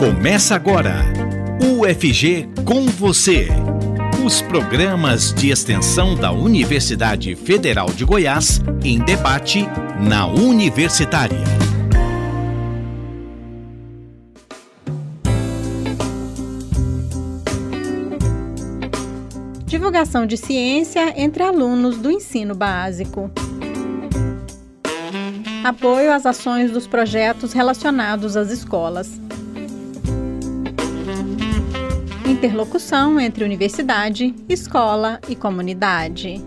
Começa agora, UFG com você. Os programas de extensão da Universidade Federal de Goiás em debate na Universitária. Divulgação de ciência entre alunos do ensino básico. Apoio às ações dos projetos relacionados às escolas. Interlocução entre universidade, escola e comunidade.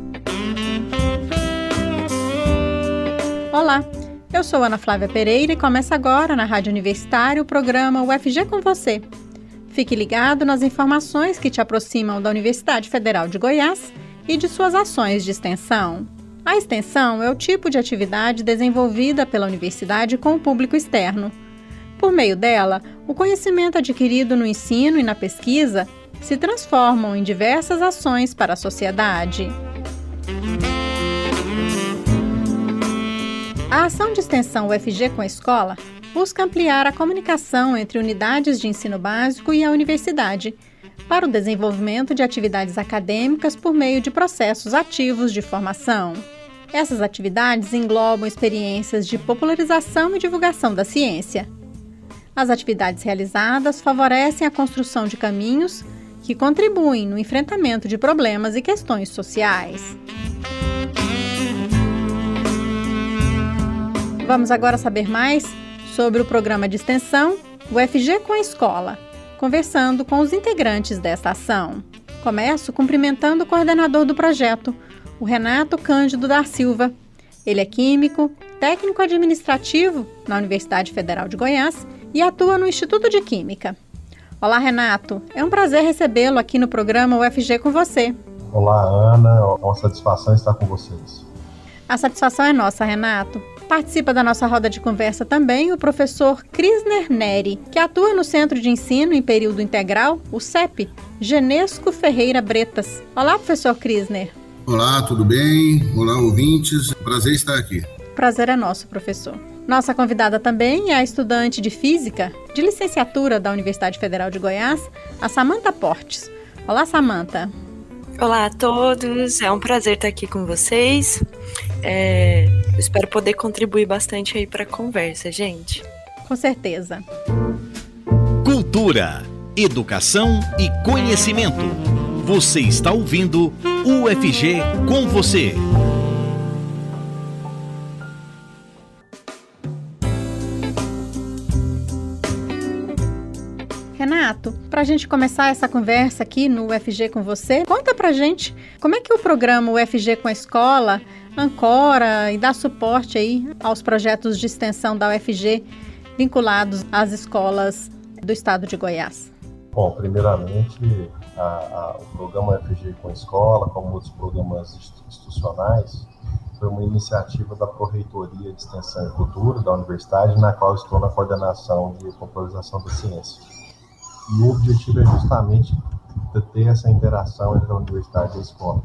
Olá, eu sou Ana Flávia Pereira e começa agora na Rádio Universitária o programa UFG com você. Fique ligado nas informações que te aproximam da Universidade Federal de Goiás e de suas ações de extensão. A extensão é o tipo de atividade desenvolvida pela universidade com o público externo. Por meio dela, o conhecimento adquirido no ensino e na pesquisa se transformam em diversas ações para a sociedade. A ação de extensão UFG com a escola busca ampliar a comunicação entre unidades de ensino básico e a universidade para o desenvolvimento de atividades acadêmicas por meio de processos ativos de formação. Essas atividades englobam experiências de popularização e divulgação da ciência. As atividades realizadas favorecem a construção de caminhos que contribuem no enfrentamento de problemas e questões sociais. Vamos agora saber mais sobre o programa de extensão UFG com a Escola, conversando com os integrantes desta ação. Começo cumprimentando o coordenador do projeto, o Renato Cândido da Silva. Ele é químico, técnico administrativo na Universidade Federal de Goiás e atua no Instituto de Química. Olá, Renato. É um prazer recebê-lo aqui no programa UFG com você. Olá, Ana. É uma satisfação estar com vocês. A satisfação é nossa, Renato. Participa da nossa roda de conversa também o professor Krisner Neri, que atua no Centro de Ensino em Período Integral, o CEP, Genesco Ferreira Bretas. Olá, professor Krisner. Olá, tudo bem? Olá, ouvintes. Prazer estar aqui. Prazer é nosso, professor. Nossa convidada também é a estudante de Física de licenciatura da Universidade Federal de Goiás, a Samanta Portes. Olá, Samanta. Olá a todos, é um prazer estar aqui com vocês. É, espero poder contribuir bastante aí para a conversa, gente. Com certeza. Cultura, educação e conhecimento. Você está ouvindo UFG com você. Para a gente começar essa conversa aqui no UFG com você, conta para gente como é que o programa UFG com a escola ancora e dá suporte aí aos projetos de extensão da UFG vinculados às escolas do estado de Goiás. Bom, primeiramente, a, a, o programa FG com a escola, como outros programas institucionais, foi uma iniciativa da Proreitoria de Extensão e Cultura da Universidade, na qual estou na coordenação de popularização da ciência. E o objetivo é justamente ter essa interação entre a universidade e a escola.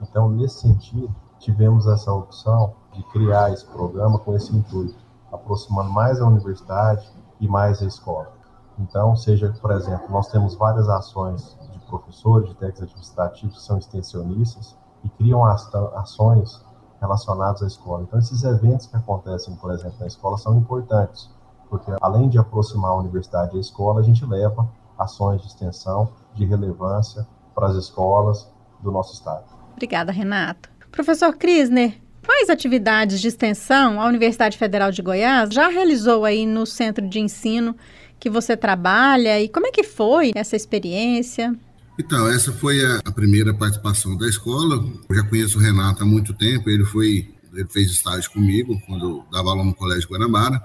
Então, nesse sentido, tivemos essa opção de criar esse programa com esse intuito, aproximando mais a universidade e mais a escola. Então, seja, por exemplo, nós temos várias ações de professores, de técnicos administrativos que são extensionistas e criam ações relacionadas à escola. Então, esses eventos que acontecem, por exemplo, na escola são importantes, porque além de aproximar a universidade e a escola, a gente leva ações de extensão de relevância para as escolas do nosso estado. Obrigada, Renato. Professor Krisner, quais atividades de extensão a Universidade Federal de Goiás já realizou aí no centro de ensino que você trabalha e como é que foi essa experiência? Então, essa foi a, a primeira participação da escola. Eu já conheço o Renato há muito tempo, ele foi ele fez estágio comigo quando eu dava aula no Colégio Guanabara,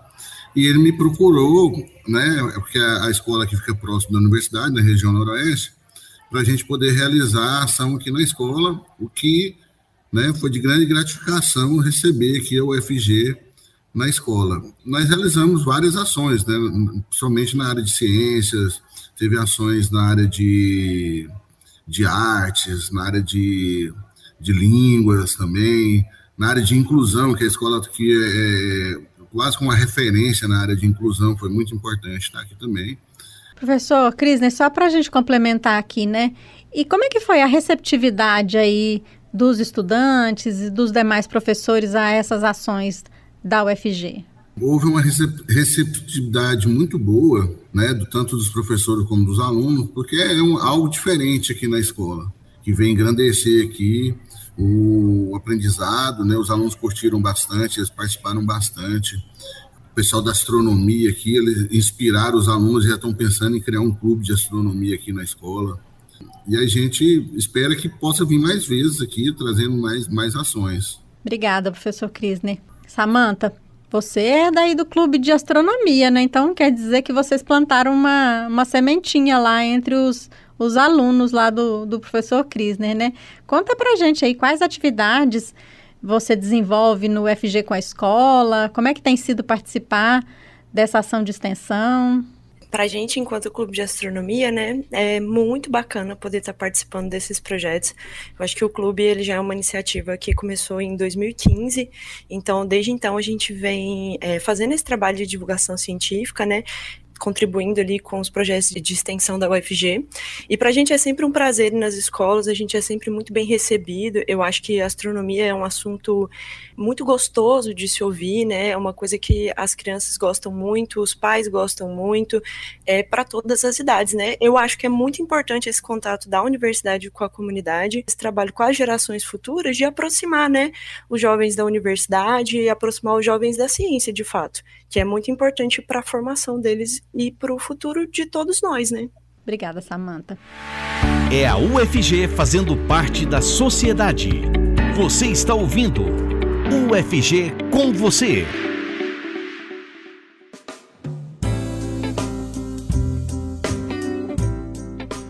e ele me procurou, né, porque a, a escola aqui fica próximo da universidade, na região noroeste, para a gente poder realizar a ação aqui na escola, o que né, foi de grande gratificação receber aqui a UFG na escola. Nós realizamos várias ações, né, somente na área de ciências, teve ações na área de, de artes, na área de, de línguas também, na área de inclusão, que a escola aqui é, é quase como uma referência na área de inclusão, foi muito importante estar aqui também. Professor Crisner, só para a gente complementar aqui, né? E como é que foi a receptividade aí dos estudantes e dos demais professores a essas ações da UFG? Houve uma receptividade muito boa, né, do, tanto dos professores como dos alunos, porque é um, algo diferente aqui na escola, que vem engrandecer aqui o aprendizado, né, os alunos curtiram bastante, eles participaram bastante, o pessoal da astronomia aqui, eles inspiraram os alunos, já estão pensando em criar um clube de astronomia aqui na escola, e a gente espera que possa vir mais vezes aqui, trazendo mais, mais ações. Obrigada, professor Krisner. Samanta, você é daí do clube de astronomia, né? Então quer dizer que vocês plantaram uma, uma sementinha lá entre os, os alunos lá do, do professor Krisner, né? Conta pra gente aí quais atividades você desenvolve no FG com a escola, como é que tem sido participar dessa ação de extensão? para a gente, enquanto clube de astronomia, né, é muito bacana poder estar participando desses projetos. Eu acho que o clube ele já é uma iniciativa que começou em 2015, então desde então a gente vem é, fazendo esse trabalho de divulgação científica, né, contribuindo ali com os projetos de extensão da UFG. E para a gente é sempre um prazer ir nas escolas, a gente é sempre muito bem recebido. Eu acho que astronomia é um assunto muito gostoso de se ouvir, né? É uma coisa que as crianças gostam muito, os pais gostam muito, é para todas as idades, né? Eu acho que é muito importante esse contato da universidade com a comunidade, esse trabalho com as gerações futuras de aproximar, né, os jovens da universidade e aproximar os jovens da ciência, de fato, que é muito importante para a formação deles e para o futuro de todos nós, né? Obrigada, Samantha. É a UFG fazendo parte da sociedade. Você está ouvindo UFG com você.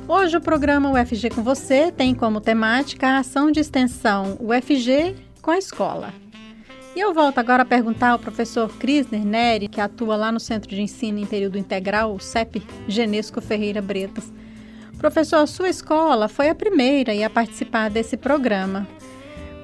Hoje o programa UFG com você tem como temática a ação de extensão UFG com a escola. E eu volto agora a perguntar ao professor Krisner Neri, que atua lá no Centro de Ensino em Período Integral, o CEP Genesco Ferreira Bretas. Professor, sua escola foi a primeira a participar desse programa.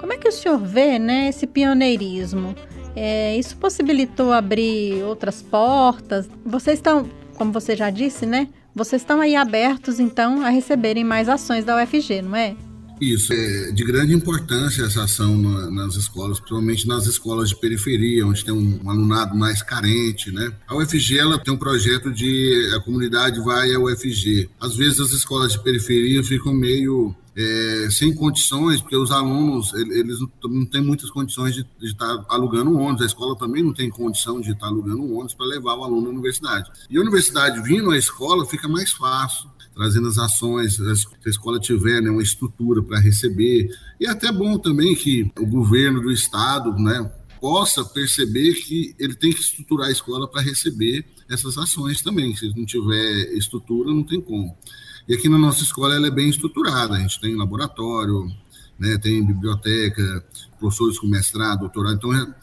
Como é que o senhor vê né, esse pioneirismo? É, isso possibilitou abrir outras portas? Vocês estão, como você já disse, né? Vocês estão aí abertos, então, a receberem mais ações da UFG, não é? Isso, é de grande importância essa ação na, nas escolas, principalmente nas escolas de periferia, onde tem um, um, alunado mais carente, né? A UFG, ela tem um projeto de a comunidade vai à UFG. Às vezes as escolas de periferia ficam meio é, sem condições, porque os alunos, eles não têm muitas condições de, de estar alugando um ônibus, a escola também não tem condição de estar alugando um ônibus para levar o aluno à universidade. E a universidade vindo à escola fica mais fácil, trazendo as ações, se a escola tiver né, uma estrutura para receber. E é até bom também que o governo do estado né, possa perceber que ele tem que estruturar a escola para receber essas ações também. Se não tiver estrutura, não tem como. E aqui na nossa escola ela é bem estruturada, a gente tem laboratório, né, tem biblioteca, professores com mestrado, doutorado, então é,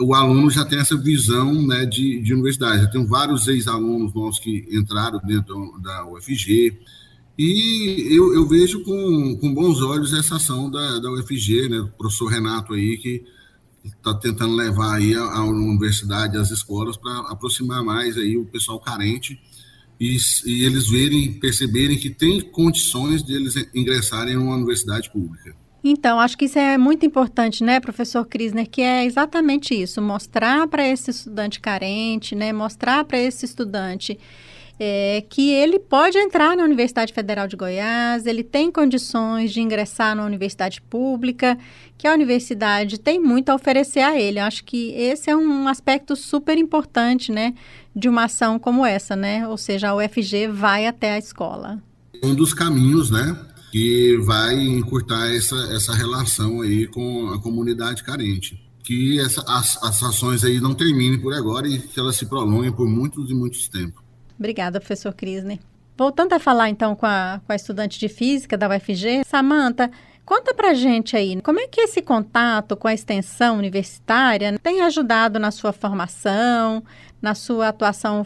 o aluno já tem essa visão né, de, de universidade. Já tem vários ex-alunos nossos que entraram dentro da UFG, e eu, eu, vejo com, com bons olhos essa ação da, da UFG, né, professor Renato aí, que está tentando levar aí a, a universidade, as escolas, para aproximar mais aí o pessoal carente e, e, eles verem, perceberem que tem condições de eles ingressarem em uma universidade pública. Então, acho que isso é muito importante, né, professor Krisner, que é exatamente isso, mostrar para esse estudante carente, né, mostrar para esse estudante é, que ele pode entrar na Universidade Federal de Goiás, ele tem condições de ingressar na universidade pública, que a universidade tem muito a oferecer a ele. Eu acho que esse é um aspecto super importante, né, de uma ação como essa, né? Ou seja, a UFG vai até a escola. Um dos caminhos, né, que vai encurtar essa, essa relação aí com a comunidade carente. Que essa, as, as ações aí não terminem por agora e que elas se prolonguem por muitos e muitos tempos. Obrigada, professor Crisne. Voltando a falar então com a, com a estudante de física da UFG, Samanta, conta pra gente aí, como é que esse contato com a extensão universitária tem ajudado na sua formação, na sua atuação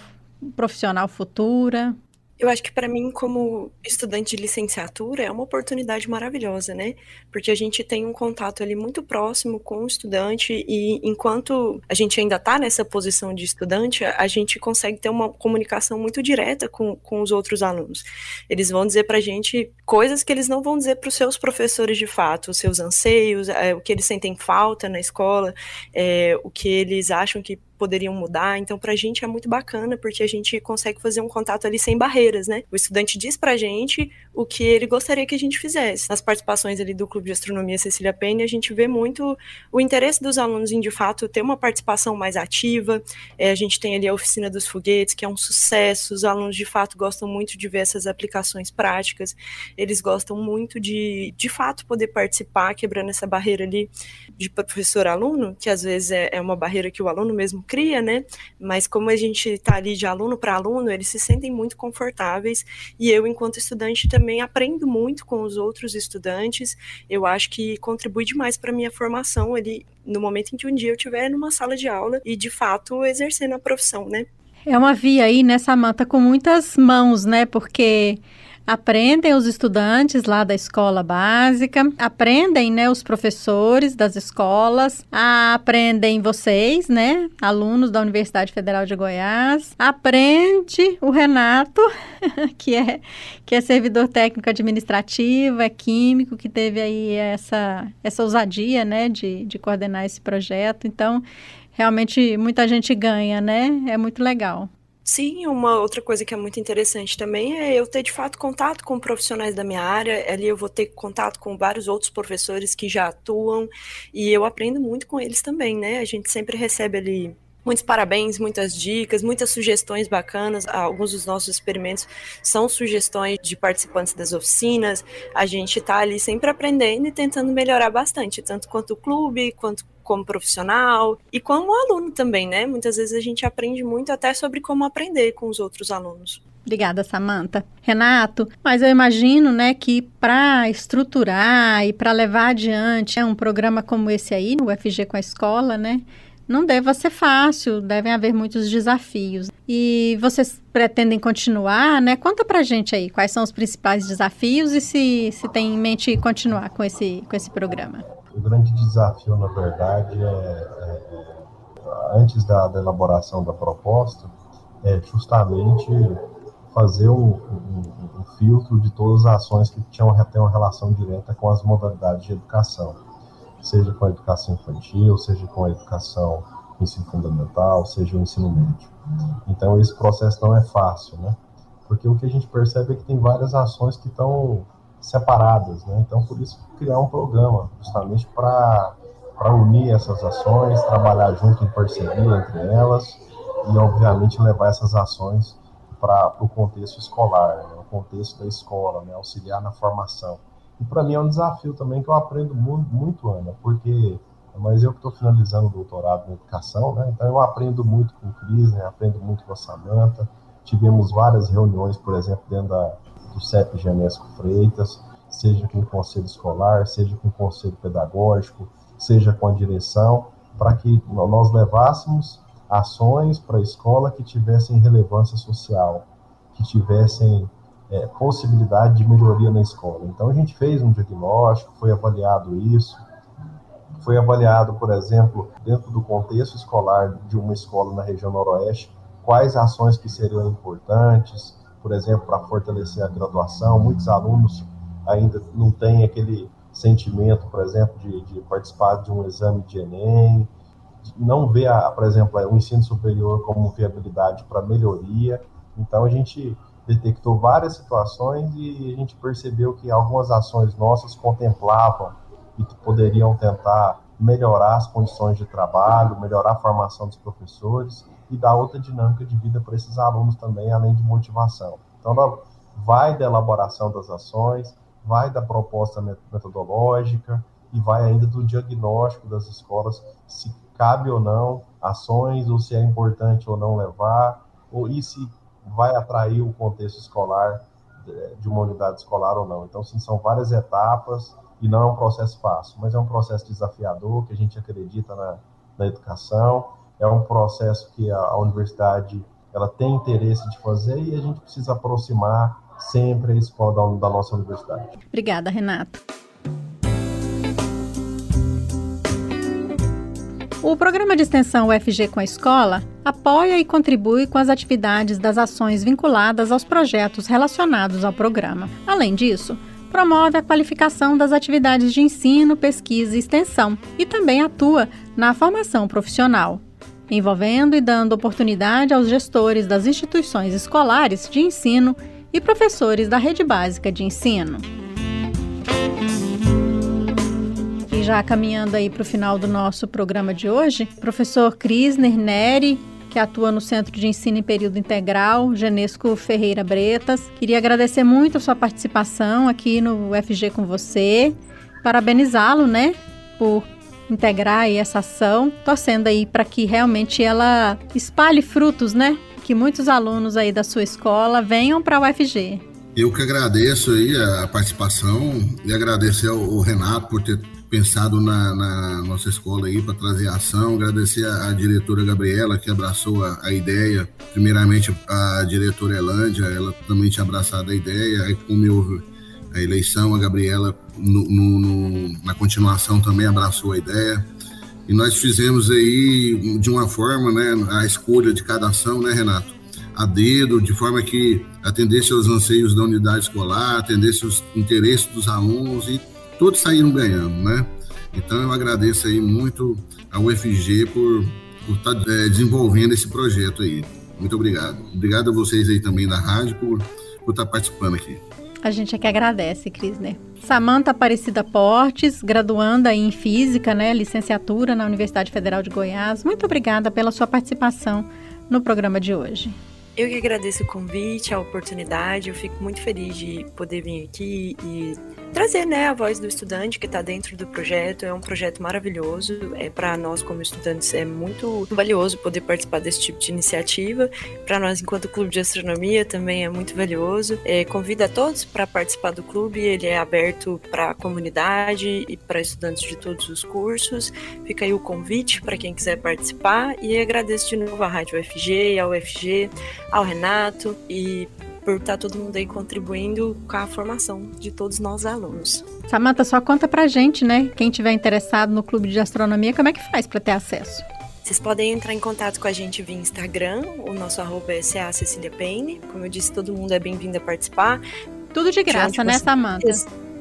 profissional futura? Eu acho que para mim, como estudante de licenciatura, é uma oportunidade maravilhosa, né? Porque a gente tem um contato ali muito próximo com o estudante e enquanto a gente ainda está nessa posição de estudante, a gente consegue ter uma comunicação muito direta com, com os outros alunos. Eles vão dizer para a gente coisas que eles não vão dizer para os seus professores de fato, os seus anseios, é, o que eles sentem falta na escola, é, o que eles acham que poderiam mudar. Então, para a gente é muito bacana, porque a gente consegue fazer um contato ali sem barreiras, né? O estudante diz para a gente o que ele gostaria que a gente fizesse. Nas participações ali do Clube de Astronomia Cecília Penha, a gente vê muito o interesse dos alunos em, de fato, ter uma participação mais ativa. É, a gente tem ali a Oficina dos Foguetes, que é um sucesso. Os alunos, de fato, gostam muito de ver essas aplicações práticas. Eles gostam muito de, de fato, poder participar, quebrando essa barreira ali de professor-aluno, que às vezes é, é uma barreira que o aluno mesmo cria, né? Mas como a gente está ali de aluno para aluno, eles se sentem muito confortáveis e eu, enquanto estudante, também aprendo muito com os outros estudantes. Eu acho que contribui demais para minha formação ali no momento em que um dia eu estiver numa sala de aula e de fato exercendo a profissão, né? É uma via aí, né, Samanta, com muitas mãos, né? Porque aprendem os estudantes lá da escola básica, aprendem, né, os professores das escolas, aprendem vocês, né, alunos da Universidade Federal de Goiás, aprende o Renato, que é que é servidor técnico administrativo, é químico, que teve aí essa essa ousadia, né, de, de coordenar esse projeto. Então, realmente muita gente ganha, né? É muito legal. Sim, uma outra coisa que é muito interessante também é eu ter de fato contato com profissionais da minha área. Ali eu vou ter contato com vários outros professores que já atuam e eu aprendo muito com eles também, né? A gente sempre recebe ali Muitos parabéns, muitas dicas, muitas sugestões bacanas. Alguns dos nossos experimentos são sugestões de participantes das oficinas. A gente está ali sempre aprendendo e tentando melhorar bastante, tanto quanto o clube, quanto como profissional e como aluno também, né? Muitas vezes a gente aprende muito até sobre como aprender com os outros alunos. Obrigada, Samanta. Renato, mas eu imagino, né, que para estruturar e para levar adiante né, um programa como esse aí, o FG com a escola, né, não deva ser fácil, devem haver muitos desafios. E vocês pretendem continuar, né? Conta pra gente aí quais são os principais desafios e se, se tem em mente continuar com esse, com esse programa. O grande desafio, na verdade, é, é, antes da, da, elaboração da proposta, é justamente fazer um, um, um filtro de todas as ações que tinham, têm uma relação direta com as modalidades de educação seja com a educação infantil, seja com a educação ensino fundamental, seja o ensino médio. Então, esse processo não é fácil, né? Porque o que a gente percebe é que tem várias ações que estão separadas, né? Então, por isso, criar um programa, justamente para unir essas ações, trabalhar junto em parceria entre elas e, obviamente, levar essas ações para o contexto escolar, né? o contexto da escola, né? auxiliar na formação. E para mim é um desafio também que eu aprendo muito, muito Ana, porque mas eu que estou finalizando o doutorado em educação, né? Então eu aprendo muito com o Cris, né? Aprendo muito com a Samanta. Tivemos várias reuniões, por exemplo, dentro da, do CEP Genesco Freitas, seja com o conselho escolar, seja com o conselho pedagógico, seja com a direção, para que nós levássemos ações para a escola que tivessem relevância social, que tivessem é, possibilidade de melhoria na escola. Então a gente fez um diagnóstico, foi avaliado isso, foi avaliado, por exemplo, dentro do contexto escolar de uma escola na região noroeste, quais ações que seriam importantes, por exemplo, para fortalecer a graduação. Muitos alunos ainda não têm aquele sentimento, por exemplo, de, de participar de um exame de Enem, não vê, a, por exemplo, o ensino superior como viabilidade para melhoria. Então, a gente detectou várias situações e a gente percebeu que algumas ações nossas contemplavam e que poderiam tentar melhorar as condições de trabalho, melhorar a formação dos professores e dar outra dinâmica de vida para esses alunos também, além de motivação. Então, vai da elaboração das ações, vai da proposta metodológica e vai ainda do diagnóstico das escolas, se cabe ou não ações, ou se é importante ou não levar, ou e se vai atrair o contexto escolar de uma unidade escolar ou não. Então, sim, são várias etapas e não é um processo fácil, mas é um processo desafiador que a gente acredita na, na educação, é um processo que a, a universidade ela tem interesse de fazer e a gente precisa aproximar sempre a escola da, da nossa universidade. Obrigada, Renato. O programa de extensão UFG com a Escola apoia e contribui com as atividades das ações vinculadas aos projetos relacionados ao programa. Além disso, promove a qualificação das atividades de ensino, pesquisa e extensão e também atua na formação profissional, envolvendo e dando oportunidade aos gestores das instituições escolares de ensino e professores da rede básica de ensino. Já caminhando aí para o final do nosso programa de hoje, professor Krisner Neri, que atua no Centro de Ensino em Período Integral, Genesco Ferreira Bretas. Queria agradecer muito a sua participação aqui no UFG com você, parabenizá-lo, né, por integrar essa ação, torcendo aí para que realmente ela espalhe frutos, né, que muitos alunos aí da sua escola venham para a UFG. Eu que agradeço aí a participação e agradecer ao Renato por ter pensado na, na nossa escola aí para trazer ação. Agradecer a, a, diretora Gabriela que abraçou a, a, ideia. Primeiramente a diretora Elândia, ela também tinha abraçado a ideia. Aí como houve a eleição, a Gabriela no, no, no, na continuação também abraçou a ideia. E nós fizemos aí de uma forma, né, a escolha de cada ação, né, Renato? A dedo, de forma que atendesse aos anseios da unidade escolar, atendesse os interesses dos alunos e todos saíram ganhando, né? Então eu agradeço aí muito ao UFG por, por estar tá, é, desenvolvendo esse projeto aí. Muito obrigado. Obrigado a vocês aí também da rádio por, por estar tá participando aqui. A gente é que agradece, Crisner. Samanta Aparecida Portes, graduanda em Física, né, licenciatura na Universidade Federal de Goiás. Muito obrigada pela sua participação no programa de hoje. Eu que agradeço o convite, a oportunidade. Eu fico muito feliz de poder vir aqui e trazer né, a voz do estudante que está dentro do projeto. É um projeto maravilhoso. É para nós como estudantes é muito valioso poder participar desse tipo de iniciativa. Para nós enquanto clube de astronomia também é muito valioso. É, convido a todos para participar do clube. Ele é aberto para a comunidade e para estudantes de todos os cursos. Fica aí o convite para quem quiser participar e agradeço de novo à Rádio UFG, ao UFG, ao Renato e por estar tá todo mundo aí contribuindo com a formação de todos nós alunos. Samanta, só conta pra gente, né? Quem tiver interessado no Clube de Astronomia, como é que faz para ter acesso? Vocês podem entrar em contato com a gente via Instagram, o nosso arroba é CA Cecília Payne. Como eu disse, todo mundo é bem-vindo a participar. Tudo de graça, de né, você... Samanta?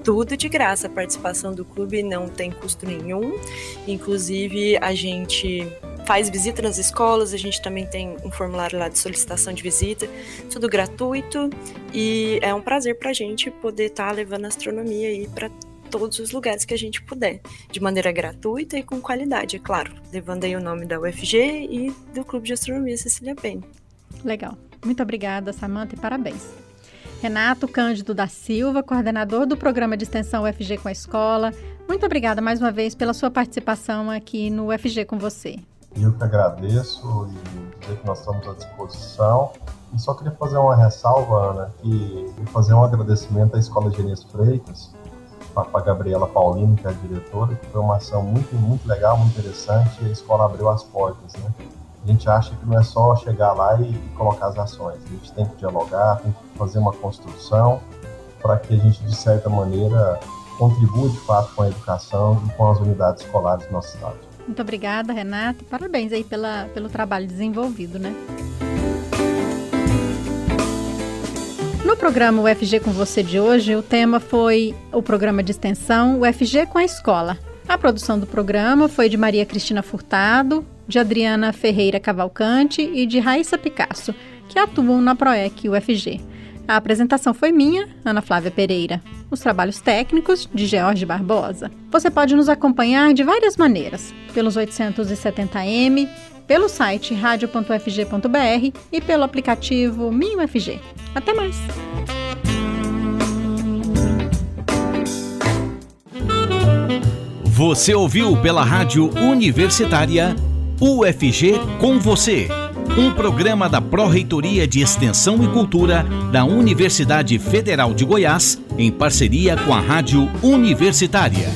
tudo de graça. A participação do clube não tem custo nenhum. Inclusive, a gente faz visita nas escolas, a gente também tem um formulário lá de solicitação de visita, tudo gratuito e é um prazer para a gente poder estar tá levando astronomia aí para todos os lugares que a gente puder, de maneira gratuita e com qualidade, é claro, levando aí o nome da UFG e do Clube de Astronomia Cecília Penn. Legal. Muito obrigada, Samanta, e parabéns. Renato Cândido da Silva, coordenador do programa de extensão UFG com a escola. Muito obrigada mais uma vez pela sua participação aqui no UFG com você. Eu que agradeço e dizer que nós estamos à disposição. E só queria fazer uma ressalva, Ana, que fazer um agradecimento à Escola Genês Freitas, para a Gabriela Paulino, que é a diretora, que foi uma ação muito, muito legal, muito interessante, e a escola abriu as portas, né? A gente acha que não é só chegar lá e, e colocar as ações, a gente tem que dialogar, tem que fazer uma construção para que a gente, de certa maneira, contribua de fato com a educação e com as unidades escolares do nosso estado. Muito obrigada, Renato. Parabéns aí pela, pelo trabalho desenvolvido, né? No programa UFG com você de hoje, o tema foi o programa de extensão UFG com a escola. A produção do programa foi de Maria Cristina Furtado, de Adriana Ferreira Cavalcante e de Raíssa Picasso, que atuam na PROEC UFG. A apresentação foi minha, Ana Flávia Pereira. Os trabalhos técnicos, de George Barbosa. Você pode nos acompanhar de várias maneiras: pelos 870m, pelo site radio.fg.br e pelo aplicativo MinUFG. Até mais! Você ouviu pela Rádio Universitária UFG com você um programa da Pró-Reitoria de Extensão e Cultura da Universidade Federal de Goiás, em parceria com a Rádio Universitária.